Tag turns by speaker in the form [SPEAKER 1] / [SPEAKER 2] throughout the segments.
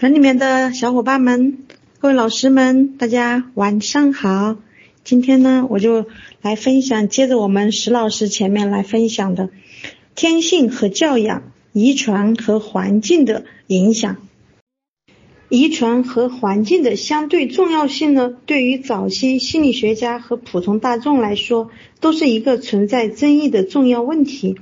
[SPEAKER 1] 群里面的小伙伴们，各位老师们，大家晚上好。今天呢，我就来分享，接着我们石老师前面来分享的天性和教养、遗传和环境的影响。遗传和环境的相对重要性呢，对于早期心理学家和普通大众来说，都是一个存在争议的重要问题。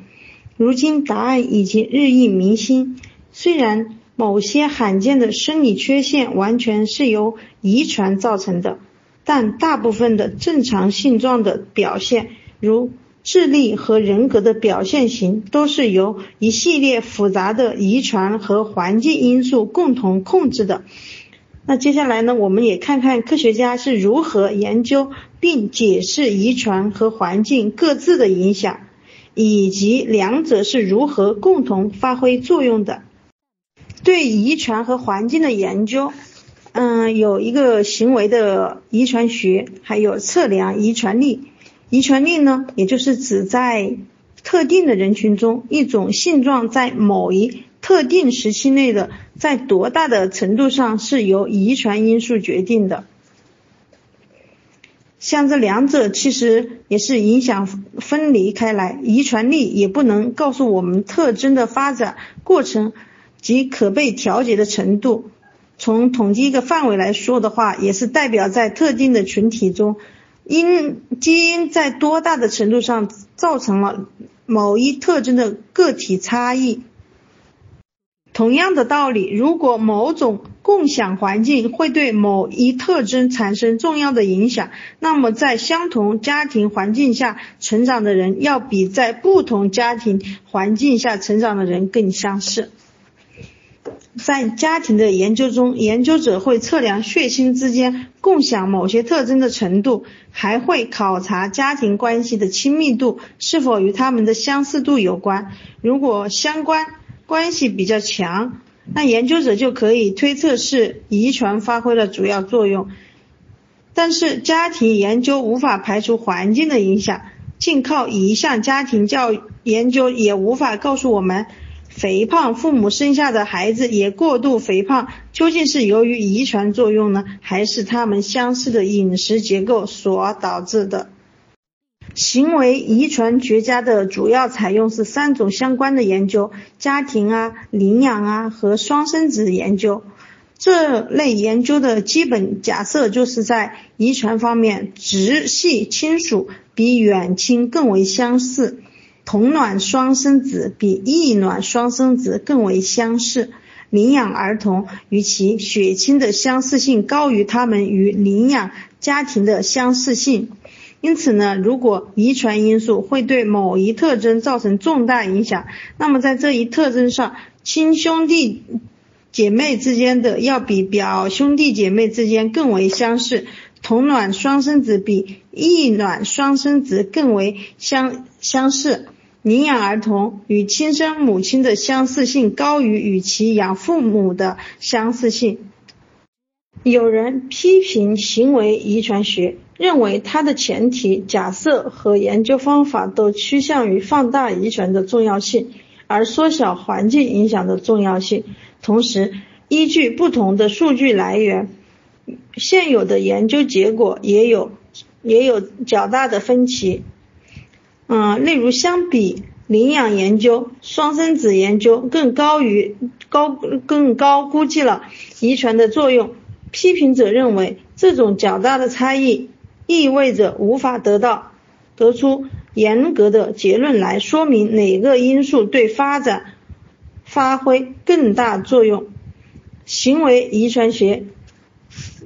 [SPEAKER 1] 如今答案已经日益明晰。虽然某些罕见的生理缺陷完全是由遗传造成的，但大部分的正常性状的表现，如智力和人格的表现型，都是由一系列复杂的遗传和环境因素共同控制的。那接下来呢，我们也看看科学家是如何研究并解释遗传和环境各自的影响。以及两者是如何共同发挥作用的？对遗传和环境的研究，嗯，有一个行为的遗传学，还有测量遗传力。遗传力呢，也就是指在特定的人群中，一种性状在某一特定时期内的，在多大的程度上是由遗传因素决定的。像这两者其实也是影响分离开来，遗传力也不能告诉我们特征的发展过程及可被调节的程度。从统计一个范围来说的话，也是代表在特定的群体中，因基因在多大的程度上造成了某一特征的个体差异。同样的道理，如果某种共享环境会对某一特征产生重要的影响，那么在相同家庭环境下成长的人，要比在不同家庭环境下成长的人更相似。在家庭的研究中，研究者会测量血亲之间共享某些特征的程度，还会考察家庭关系的亲密度是否与他们的相似度有关。如果相关，关系比较强，那研究者就可以推测是遗传发挥了主要作用。但是家庭研究无法排除环境的影响，仅靠一项家庭教育研究也无法告诉我们，肥胖父母生下的孩子也过度肥胖，究竟是由于遗传作用呢，还是他们相似的饮食结构所导致的？行为遗传学家的主要采用是三种相关的研究：家庭啊、领养啊和双生子研究。这类研究的基本假设就是在遗传方面，直系亲属比远亲更为相似，同卵双生子比异卵双生子更为相似，领养儿童与其血亲的相似性高于他们与领养家庭的相似性。因此呢，如果遗传因素会对某一特征造成重大影响，那么在这一特征上，亲兄弟姐妹之间的要比表兄弟姐妹之间更为相似，同卵双生子比异卵双生子更为相相似，领养儿童与亲生母亲的相似性高于与其养父母的相似性。有人批评行为遗传学。认为它的前提假设和研究方法都趋向于放大遗传的重要性，而缩小环境影响的重要性。同时，依据不同的数据来源，现有的研究结果也有也有较大的分歧。嗯，例如，相比领养研究，双生子研究更高于高更高估计了遗传的作用。批评者认为，这种较大的差异。意味着无法得到得出严格的结论来说明哪个因素对发展发挥更大作用。行为遗传学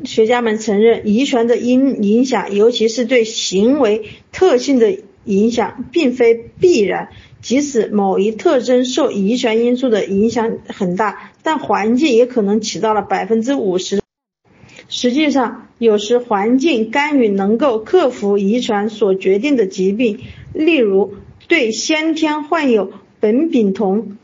[SPEAKER 1] 学家们承认，遗传的影影响，尤其是对行为特性的影响，并非必然。即使某一特征受遗传因素的影响很大，但环境也可能起到了百分之五十。实际上，有时环境干预能够克服遗传所决定的疾病。例如，对先天患有苯丙酮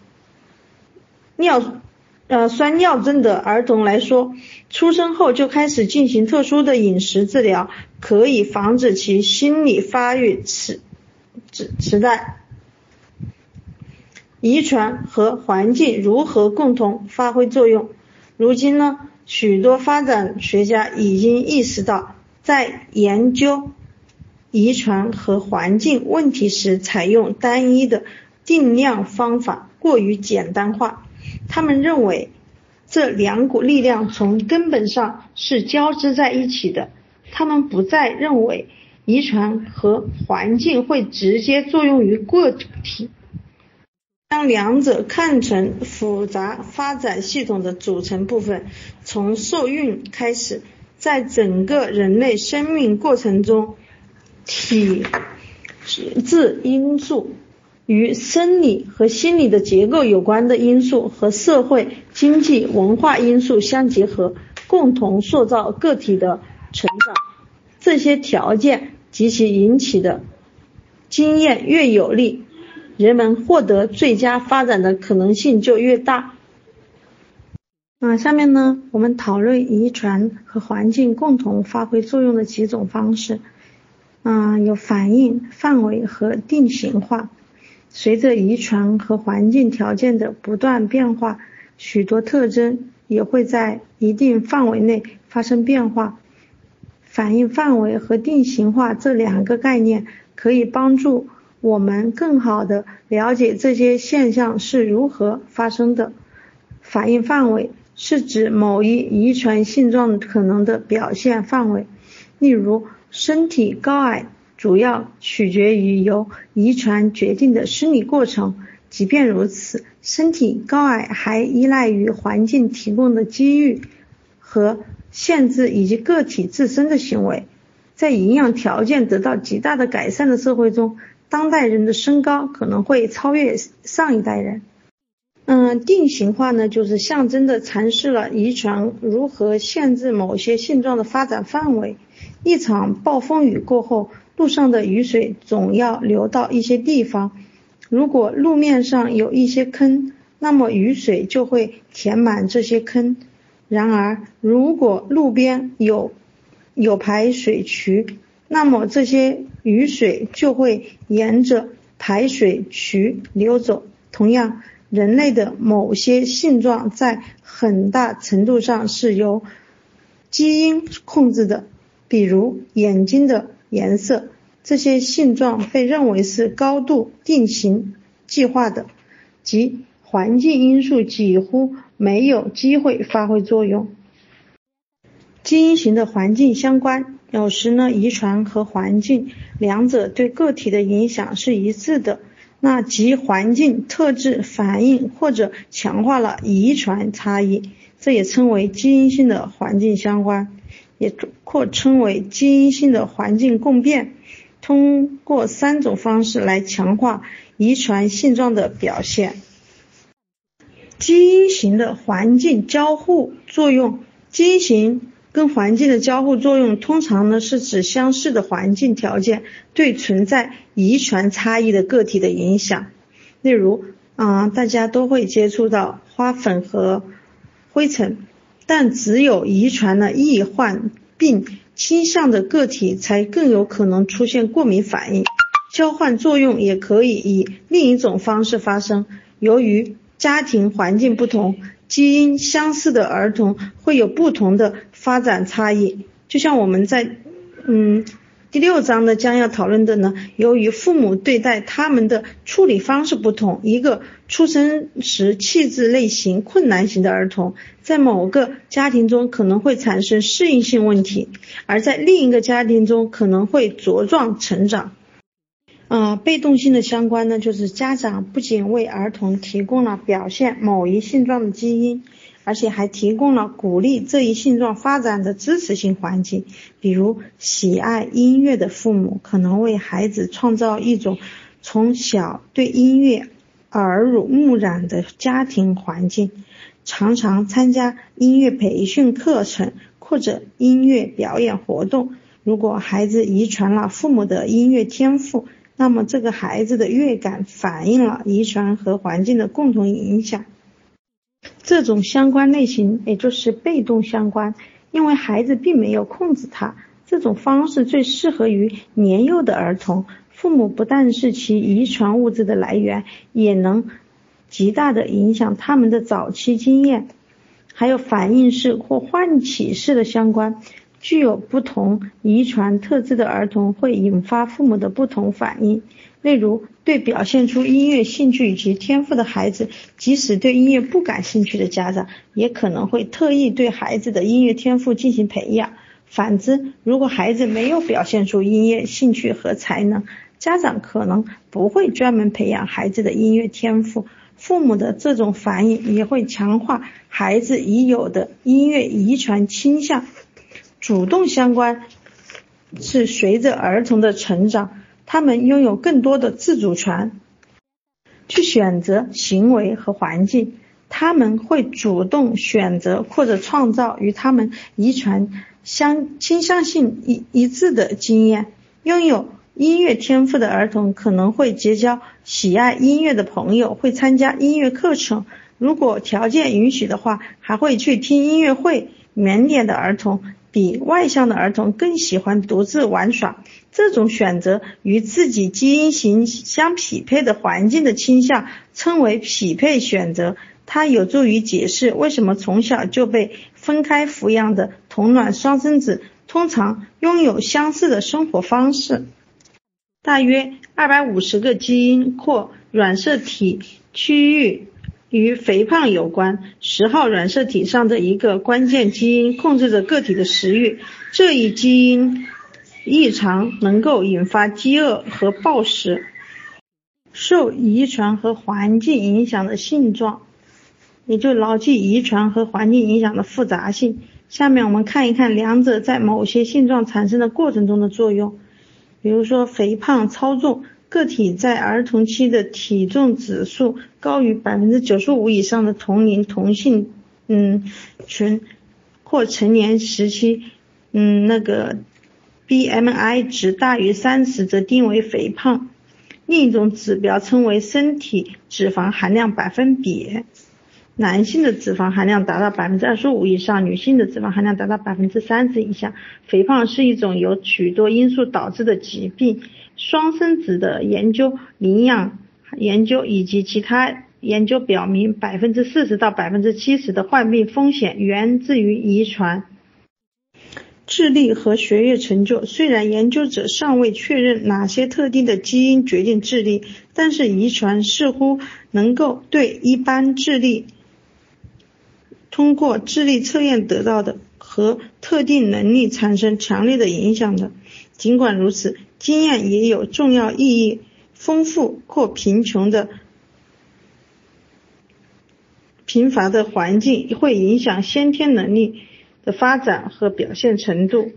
[SPEAKER 1] 尿呃酸尿症的儿童来说，出生后就开始进行特殊的饮食治疗，可以防止其心理发育迟时代。遗传和环境如何共同发挥作用？如今呢，许多发展学家已经意识到，在研究遗传和环境问题时，采用单一的定量方法过于简单化。他们认为，这两股力量从根本上是交织在一起的。他们不再认为遗传和环境会直接作用于个体。将两者看成复杂发展系统的组成部分，从受孕开始，在整个人类生命过程中，体质因素与生理和心理的结构有关的因素和社会、经济、文化因素相结合，共同塑造个体的成长。这些条件及其引起的经验越有利。人们获得最佳发展的可能性就越大。啊，下面呢，我们讨论遗传和环境共同发挥作用的几种方式。啊，有反应范围和定型化。随着遗传和环境条件的不断变化，许多特征也会在一定范围内发生变化。反应范围和定型化这两个概念可以帮助。我们更好地了解这些现象是如何发生的。反应范围是指某一遗传性状可能的表现范围，例如身体高矮主要取决于由遗传决定的生理过程。即便如此，身体高矮还依赖于环境提供的机遇和限制以及个体自身的行为。在营养条件得到极大的改善的社会中。当代人的身高可能会超越上一代人。嗯，定型化呢，就是象征的阐释了遗传如何限制某些性状的发展范围。一场暴风雨过后，路上的雨水总要流到一些地方。如果路面上有一些坑，那么雨水就会填满这些坑。然而，如果路边有有排水渠，那么这些雨水就会沿着排水渠流走。同样，人类的某些性状在很大程度上是由基因控制的，比如眼睛的颜色。这些性状被认为是高度定型计划的，即环境因素几乎没有机会发挥作用。基因型的环境相关。有时呢，遗传和环境两者对个体的影响是一致的，那即环境特质反映或者强化了遗传差异，这也称为基因性的环境相关，也或称为基因性的环境共变。通过三种方式来强化遗传性状的表现。基因型的环境交互作用，基因型。跟环境的交互作用，通常呢是指相似的环境条件对存在遗传差异的个体的影响。例如，啊，大家都会接触到花粉和灰尘，但只有遗传了易患病倾向的个体才更有可能出现过敏反应。交换作用也可以以另一种方式发生，由于家庭环境不同。基因相似的儿童会有不同的发展差异，就像我们在嗯第六章呢将要讨论的呢，由于父母对待他们的处理方式不同，一个出生时气质类型困难型的儿童，在某个家庭中可能会产生适应性问题，而在另一个家庭中可能会茁壮成长。啊，被动性的相关呢，就是家长不仅为儿童提供了表现某一性状的基因，而且还提供了鼓励这一性状发展的支持性环境。比如，喜爱音乐的父母可能为孩子创造一种从小对音乐耳濡目染的家庭环境，常常参加音乐培训课程或者音乐表演活动。如果孩子遗传了父母的音乐天赋，那么，这个孩子的乐感反映了遗传和环境的共同影响。这种相关类型也就是被动相关，因为孩子并没有控制它。这种方式最适合于年幼的儿童，父母不但是其遗传物质的来源，也能极大的影响他们的早期经验。还有反应式或唤起式的相关。具有不同遗传特质的儿童会引发父母的不同反应。例如，对表现出音乐兴趣以及天赋的孩子，即使对音乐不感兴趣的家长，也可能会特意对孩子的音乐天赋进行培养。反之，如果孩子没有表现出音乐兴趣和才能，家长可能不会专门培养孩子的音乐天赋。父母的这种反应也会强化孩子已有的音乐遗传倾向。主动相关是随着儿童的成长，他们拥有更多的自主权，去选择行为和环境。他们会主动选择或者创造与他们遗传相倾向性一一致的经验。拥有音乐天赋的儿童可能会结交喜爱音乐的朋友，会参加音乐课程，如果条件允许的话，还会去听音乐会。腼腆的儿童。比外向的儿童更喜欢独自玩耍，这种选择与自己基因型相匹配的环境的倾向称为匹配选择。它有助于解释为什么从小就被分开抚养的同卵双生子通常拥有相似的生活方式。大约二百五十个基因或染色体区域。与肥胖有关，十号染色体上的一个关键基因控制着个体的食欲。这一基因异常能够引发饥饿和暴食。受遗传和环境影响的性状，也就牢记遗传和环境影响的复杂性。下面我们看一看两者在某些性状产生的过程中的作用。比如说，肥胖、超重。个体在儿童期的体重指数高于百分之九十五以上的同龄同性嗯群或成年时期嗯那个 BMI 值大于三十则定为肥胖。另一种指标称为身体脂肪含量百分比。男性的脂肪含量达到百分之二十五以上，女性的脂肪含量达到百分之三十以下。肥胖是一种由许多因素导致的疾病。双生子的研究、领养研究以及其他研究表明，百分之四十到百分之七十的患病风险源自于遗传。智力和学业成就，虽然研究者尚未确认哪些特定的基因决定智力，但是遗传似乎能够对一般智力通过智力测验得到的和特定能力产生强烈的影响的。尽管如此。经验也有重要意义。丰富或贫穷的贫乏的环境会影响先天能力的发展和表现程度。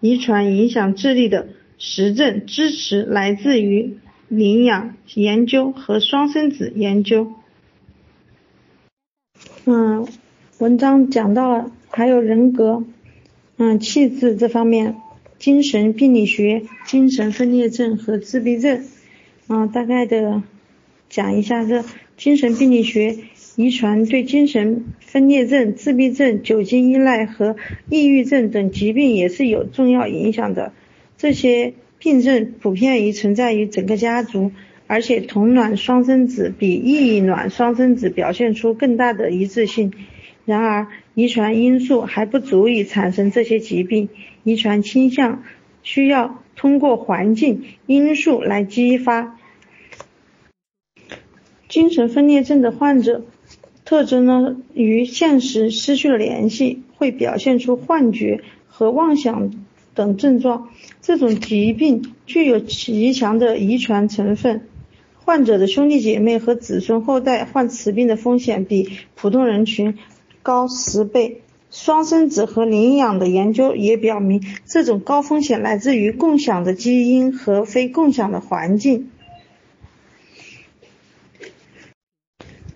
[SPEAKER 1] 遗传影响智力的实证支持来自于领养研究和双生子研究。嗯，文章讲到了还有人格、嗯气质这方面。精神病理学、精神分裂症和自闭症，啊，大概的讲一下这精神病理学遗传对精神分裂症、自闭症、酒精依赖和抑郁症等疾病也是有重要影响的。这些病症普遍于存在于整个家族，而且同卵双生子比异卵双生子表现出更大的一致性。然而，遗传因素还不足以产生这些疾病。遗传倾向需要通过环境因素来激发。精神分裂症的患者特征呢，与现实失去了联系，会表现出幻觉和妄想等症状。这种疾病具有极强的遗传成分，患者的兄弟姐妹和子孙后代患此病的风险比普通人群高十倍。双生子和领养的研究也表明，这种高风险来自于共享的基因和非共享的环境。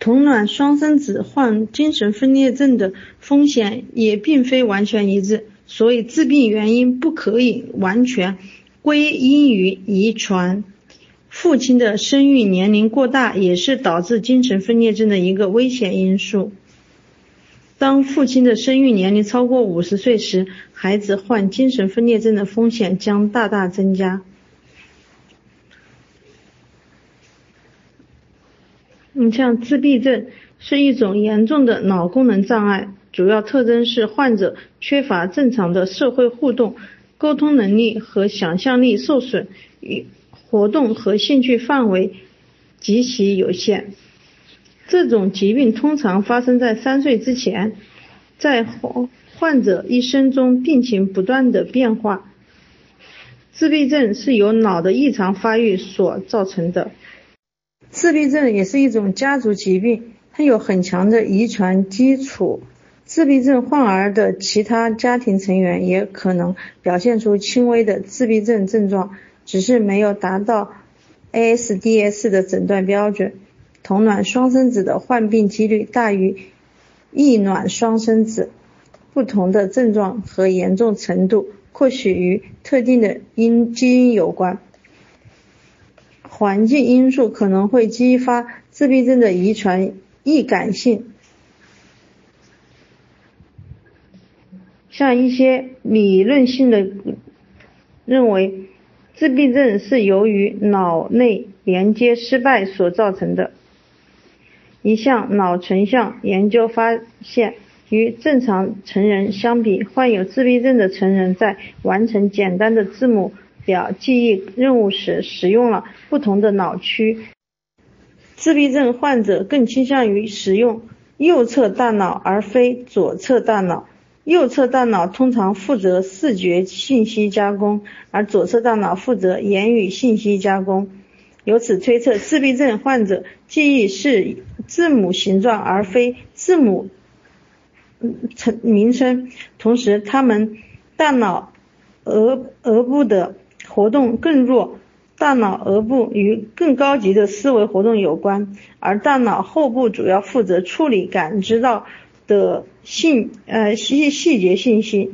[SPEAKER 1] 同卵双生子患精神分裂症的风险也并非完全一致，所以致病原因不可以完全归因于遗传。父亲的生育年龄过大也是导致精神分裂症的一个危险因素。当父亲的生育年龄超过五十岁时，孩子患精神分裂症的风险将大大增加。你，像自闭症是一种严重的脑功能障碍，主要特征是患者缺乏正常的社会互动，沟通能力和想象力受损，与活动和兴趣范围极其有限。这种疾病通常发生在三岁之前，在患患者一生中病情不断的变化。自闭症是由脑的异常发育所造成的。自闭症也是一种家族疾病，它有很强的遗传基础。自闭症患儿的其他家庭成员也可能表现出轻微的自闭症症状，只是没有达到 ASDS 的诊断标准。同卵双生子的患病几率大于异卵双生子，不同的症状和严重程度或许与特定的因基因有关。环境因素可能会激发自闭症的遗传易感性，像一些理论性的认为，自闭症是由于脑内连接失败所造成的。一项脑成像研究发现，与正常成人相比，患有自闭症的成人在完成简单的字母。表记忆任务时使用了不同的脑区。自闭症患者更倾向于使用右侧大脑而非左侧大脑。右侧大脑通常负责视觉信息加工，而左侧大脑负责言语信息加工。由此推测，自闭症患者记忆是字母形状而非字母称名称。同时，他们大脑额额部的活动更弱，大脑额部与更高级的思维活动有关，而大脑后部主要负责处理感知到的信呃细细节信息。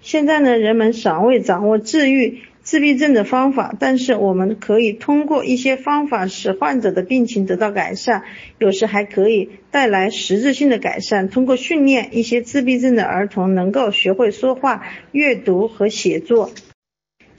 [SPEAKER 1] 现在呢，人们尚未掌握治愈自闭症的方法，但是我们可以通过一些方法使患者的病情得到改善，有时还可以带来实质性的改善。通过训练一些自闭症的儿童能够学会说话、阅读和写作。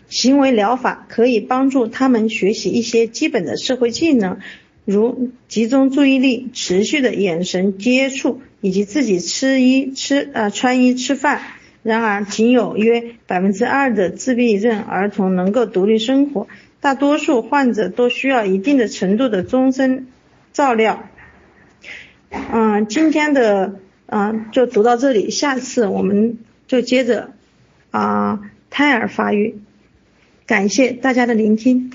[SPEAKER 1] 行为疗法可以帮助他们学习一些基本的社会技能，如集中注意力、持续的眼神接触以及自己吃衣吃啊穿衣吃饭。然而，仅有约百分之二的自闭症儿童能够独立生活，大多数患者都需要一定的程度的终身照料。嗯，今天的嗯就读到这里，下次我们就接着啊胎儿发育。感谢大家的聆听。